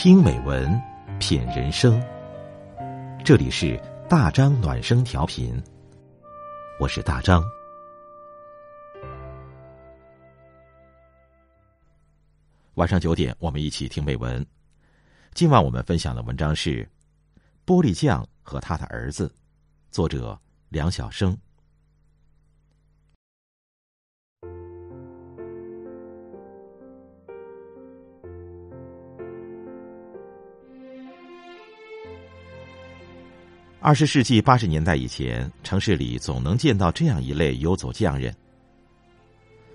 听美文，品人生。这里是大张暖声调频，我是大张。晚上九点，我们一起听美文。今晚我们分享的文章是《玻璃匠和他的儿子》，作者梁晓声。二十世纪八十年代以前，城市里总能见到这样一类游走匠人。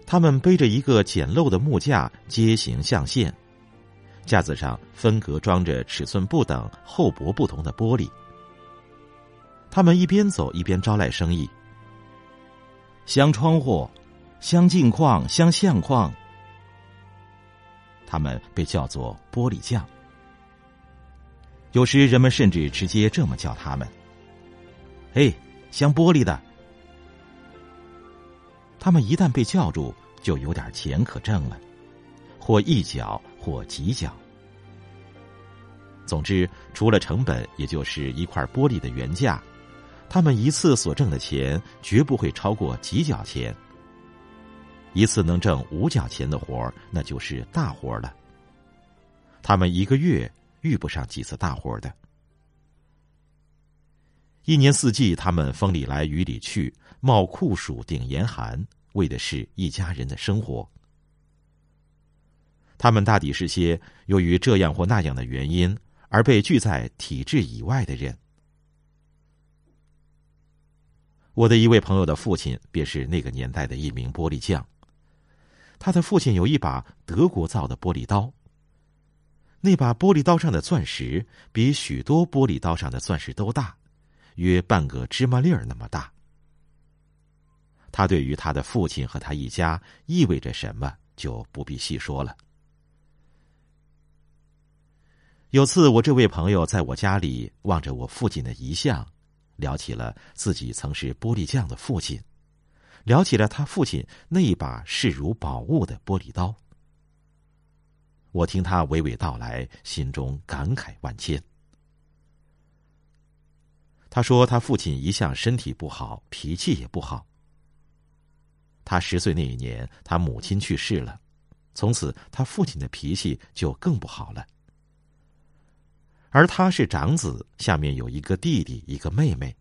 他们背着一个简陋的木架，街行象限，架子上分隔装着尺寸不等、厚薄不同的玻璃。他们一边走一边招来生意，镶窗户、镶镜框、镶相框。他们被叫做玻璃匠。有时人们甚至直接这么叫他们：“嘿，镶玻璃的。”他们一旦被叫住，就有点钱可挣了，或一角，或几角。总之，除了成本，也就是一块玻璃的原价，他们一次所挣的钱绝不会超过几角钱。一次能挣五角钱的活儿，那就是大活了。他们一个月。遇不上几次大活的，一年四季，他们风里来雨里去，冒酷暑顶严寒，为的是一家人的生活。他们大抵是些由于这样或那样的原因而被拒在体制以外的人。我的一位朋友的父亲便是那个年代的一名玻璃匠，他的父亲有一把德国造的玻璃刀。那把玻璃刀上的钻石比许多玻璃刀上的钻石都大，约半个芝麻粒儿那么大。他对于他的父亲和他一家意味着什么，就不必细说了。有次，我这位朋友在我家里望着我父亲的遗像，聊起了自己曾是玻璃匠的父亲，聊起了他父亲那一把视如宝物的玻璃刀。我听他娓娓道来，心中感慨万千。他说，他父亲一向身体不好，脾气也不好。他十岁那一年，他母亲去世了，从此他父亲的脾气就更不好了。而他是长子，下面有一个弟弟，一个妹妹。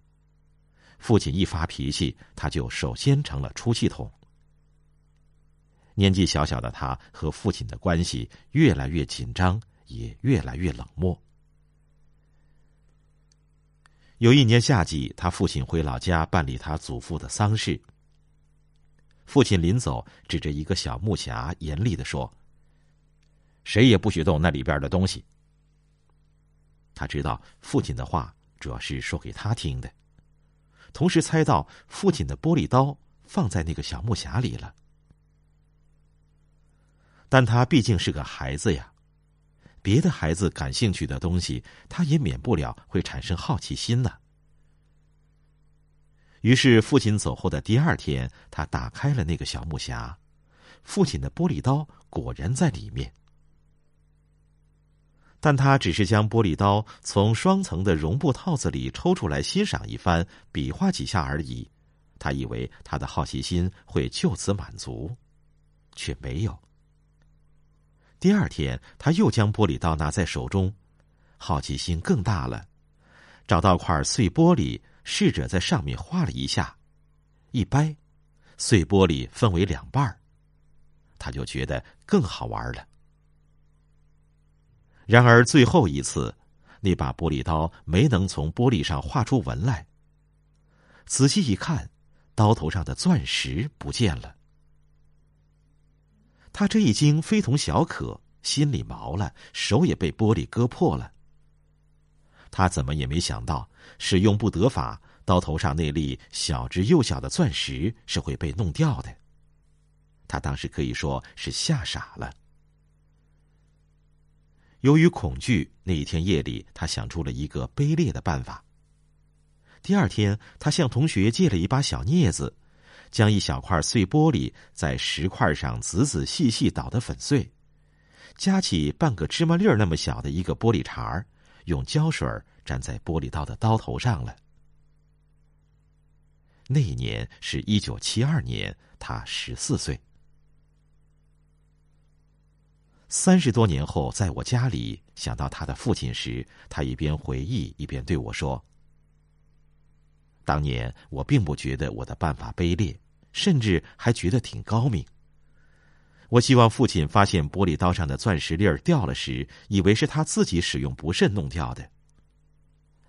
父亲一发脾气，他就首先成了出气筒。年纪小小的他和父亲的关系越来越紧张，也越来越冷漠。有一年夏季，他父亲回老家办理他祖父的丧事。父亲临走，指着一个小木匣，严厉的说：“谁也不许动那里边的东西。”他知道父亲的话主要是说给他听的，同时猜到父亲的玻璃刀放在那个小木匣里了。但他毕竟是个孩子呀，别的孩子感兴趣的东西，他也免不了会产生好奇心呢。于是父亲走后的第二天，他打开了那个小木匣，父亲的玻璃刀果然在里面。但他只是将玻璃刀从双层的绒布套子里抽出来欣赏一番，比划几下而已。他以为他的好奇心会就此满足，却没有。第二天，他又将玻璃刀拿在手中，好奇心更大了。找到块碎玻璃，试着在上面画了一下，一掰，碎玻璃分为两半他就觉得更好玩了。然而最后一次，那把玻璃刀没能从玻璃上画出纹来。仔细一看，刀头上的钻石不见了。他这一惊非同小可，心里毛了，手也被玻璃割破了。他怎么也没想到，使用不得法，刀头上那粒小之又小的钻石是会被弄掉的。他当时可以说是吓傻了。由于恐惧，那一天夜里，他想出了一个卑劣的办法。第二天，他向同学借了一把小镊子。将一小块碎玻璃在石块上仔仔细细捣得粉碎，夹起半个芝麻粒儿那么小的一个玻璃碴儿，用胶水粘在玻璃刀的刀头上了。那一年是一九七二年，他十四岁。三十多年后，在我家里想到他的父亲时，他一边回忆一边对我说：“当年我并不觉得我的办法卑劣，甚至还觉得挺高明。我希望父亲发现玻璃刀上的钻石粒儿掉了时，以为是他自己使用不慎弄掉的。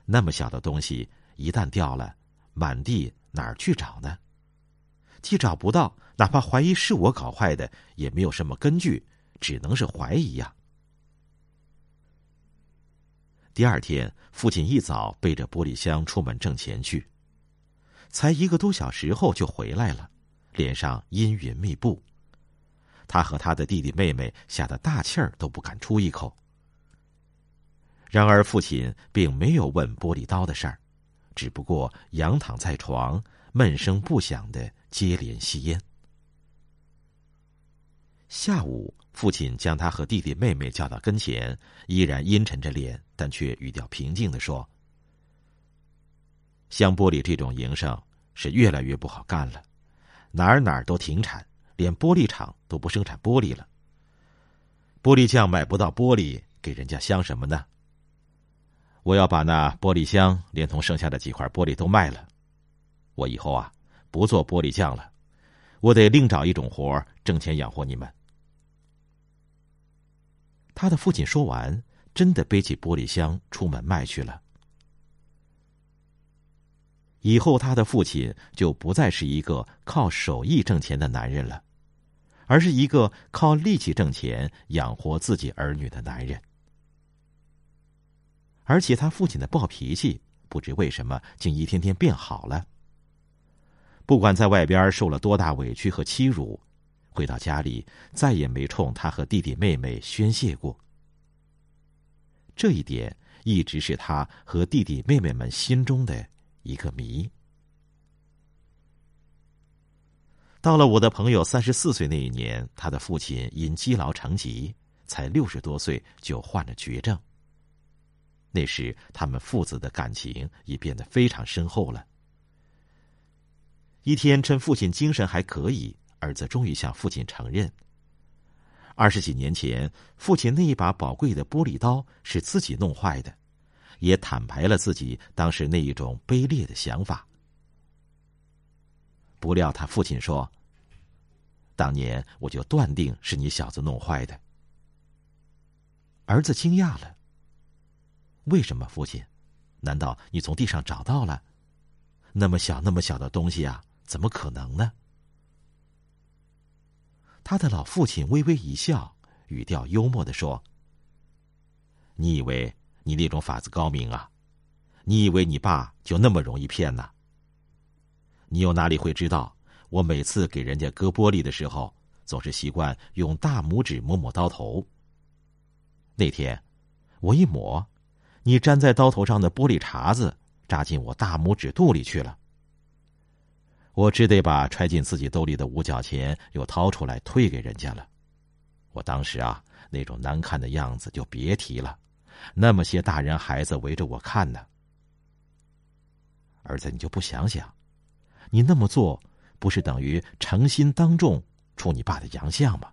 那么小的东西一旦掉了，满地哪儿去找呢？既找不到，哪怕怀疑是我搞坏的，也没有什么根据。”只能是怀疑呀。第二天，父亲一早背着玻璃箱出门挣钱去，才一个多小时后就回来了，脸上阴云密布。他和他的弟弟妹妹吓得大气儿都不敢出一口。然而，父亲并没有问玻璃刀的事儿，只不过仰躺在床，闷声不响的接连吸烟。下午，父亲将他和弟弟妹妹叫到跟前，依然阴沉着脸，但却语调平静的说：“镶玻璃这种营生是越来越不好干了，哪儿哪儿都停产，连玻璃厂都不生产玻璃了。玻璃匠买不到玻璃，给人家镶什么呢？我要把那玻璃箱连同剩下的几块玻璃都卖了。我以后啊，不做玻璃匠了，我得另找一种活挣钱养活你们。”他的父亲说完，真的背起玻璃箱出门卖去了。以后，他的父亲就不再是一个靠手艺挣钱的男人了，而是一个靠力气挣钱养活自己儿女的男人。而且，他父亲的暴脾气不知为什么竟一天天变好了。不管在外边受了多大委屈和欺辱。回到家里，再也没冲他和弟弟妹妹宣泄过。这一点一直是他和弟弟妹妹们心中的一个谜。到了我的朋友三十四岁那一年，他的父亲因积劳成疾，才六十多岁就患了绝症。那时，他们父子的感情已变得非常深厚了。一天，趁父亲精神还可以。儿子终于向父亲承认，二十几年前父亲那一把宝贵的玻璃刀是自己弄坏的，也坦白了自己当时那一种卑劣的想法。不料他父亲说：“当年我就断定是你小子弄坏的。”儿子惊讶了：“为什么，父亲？难道你从地上找到了？那么小那么小的东西啊，怎么可能呢？”他的老父亲微微一笑，语调幽默的说：“你以为你那种法子高明啊？你以为你爸就那么容易骗呢？你又哪里会知道，我每次给人家割玻璃的时候，总是习惯用大拇指抹抹刀头。那天，我一抹，你粘在刀头上的玻璃碴子扎进我大拇指肚里去了。”我只得把揣进自己兜里的五角钱又掏出来退给人家了。我当时啊，那种难看的样子就别提了，那么些大人孩子围着我看呢。儿子，你就不想想，你那么做不是等于诚心当众出你爸的洋相吗？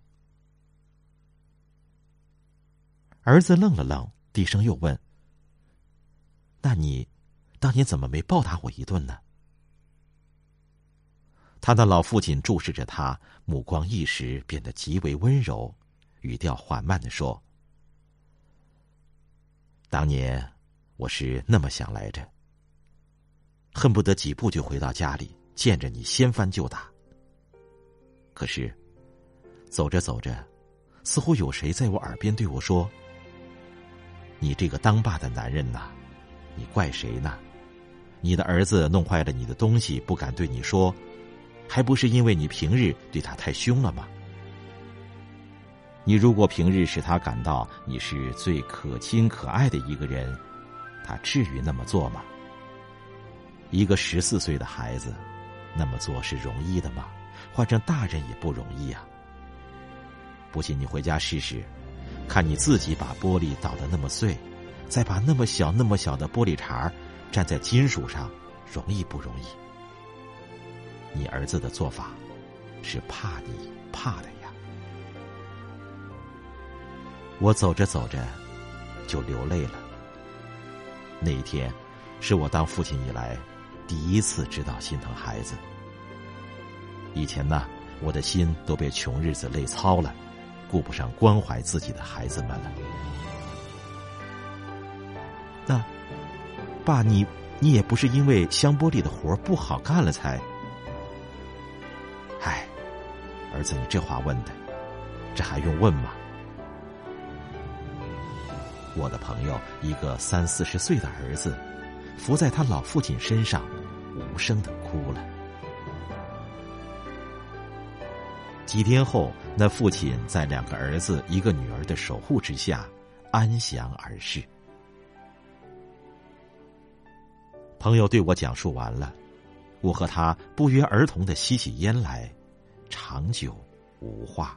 儿子愣了愣，低声又问：“那你当年怎么没暴打我一顿呢？”他的老父亲注视着他，目光一时变得极为温柔，语调缓慢的说：“当年我是那么想来着，恨不得几步就回到家里，见着你掀翻就打。可是走着走着，似乎有谁在我耳边对我说：‘你这个当爸的男人呐，你怪谁呢？你的儿子弄坏了你的东西，不敢对你说。’”还不是因为你平日对他太凶了吗？你如果平日使他感到你是最可亲可爱的一个人，他至于那么做吗？一个十四岁的孩子，那么做是容易的吗？换成大人也不容易啊！不信你回家试试，看你自己把玻璃捣得那么碎，再把那么小那么小的玻璃碴儿粘在金属上，容易不容易？你儿子的做法，是怕你怕的我走着走着，就流泪了。那一天，是我当父亲以来，第一次知道心疼孩子。以前呢，我的心都被穷日子累糙了。顾不上关怀自己的孩子们了。那，爸，你你也不是因为香玻璃的活不好干了才……唉，儿子，你这话问的，这还用问吗？我的朋友一个三四十岁的儿子，伏在他老父亲身上，无声的哭了。几天后，那父亲在两个儿子、一个女儿的守护之下，安详而逝。朋友对我讲述完了，我和他不约而同的吸起烟来，长久无话。